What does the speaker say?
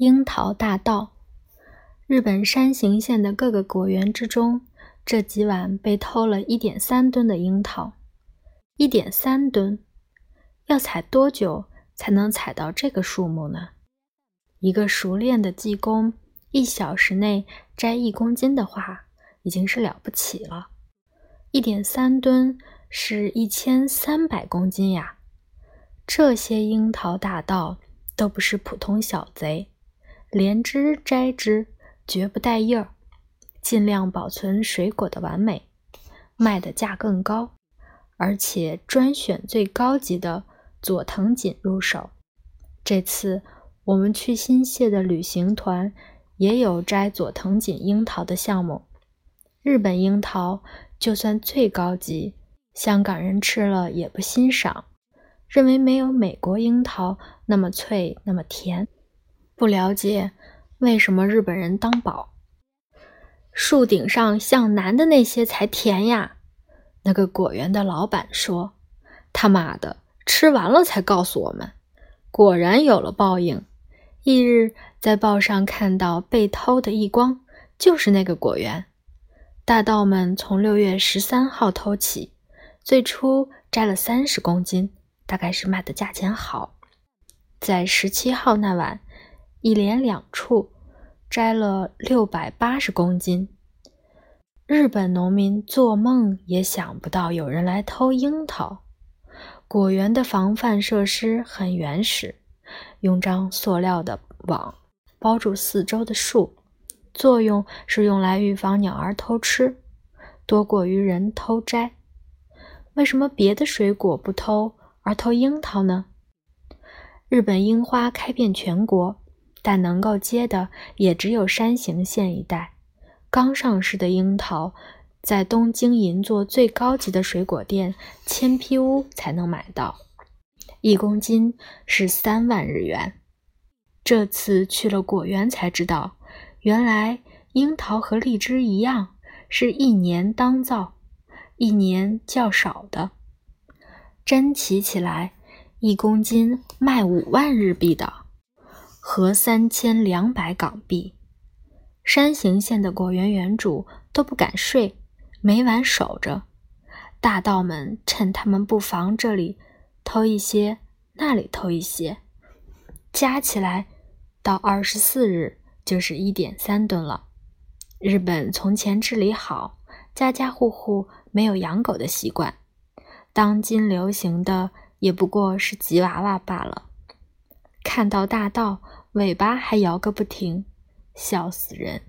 樱桃大盗。日本山形县的各个果园之中，这几晚被偷了一点三吨的樱桃。一点三吨，要采多久才能采到这个数目呢？一个熟练的技工，一小时内摘一公斤的话，已经是了不起了。一点三吨是一千三百公斤呀！这些樱桃大盗都不是普通小贼，连枝摘枝，绝不带叶儿，尽量保存水果的完美，卖的价更高，而且专选最高级的佐藤锦入手。这次我们去新泻的旅行团也有摘佐藤锦樱桃的项目。日本樱桃就算最高级，香港人吃了也不欣赏。认为没有美国樱桃那么脆那么甜，不了解为什么日本人当宝。树顶上向南的那些才甜呀！那个果园的老板说：“他妈的，吃完了才告诉我们。”果然有了报应。翌日在报上看到被偷的一光，就是那个果园。大盗们从六月十三号偷起，最初摘了三十公斤。大概是卖的价钱好，在十七号那晚，一连两处摘了六百八十公斤。日本农民做梦也想不到有人来偷樱桃。果园的防范设施很原始，用张塑料的网包住四周的树，作用是用来预防鸟儿偷吃，多过于人偷摘。为什么别的水果不偷？而偷樱桃呢？日本樱花开遍全国，但能够接的也只有山形县一带。刚上市的樱桃，在东京银座最高级的水果店千批屋才能买到，一公斤是三万日元。这次去了果园才知道，原来樱桃和荔枝一样，是一年当造，一年较少的。真奇起来，一公斤卖五万日币的，合三千两百港币。山形县的果园园主都不敢睡，每晚守着。大盗们趁他们不防，这里偷一些，那里偷一些，加起来到二十四日就是一点三吨了。日本从前治理好，家家户户没有养狗的习惯。当今流行的也不过是吉娃娃罢了。看到大道，尾巴还摇个不停，笑死人。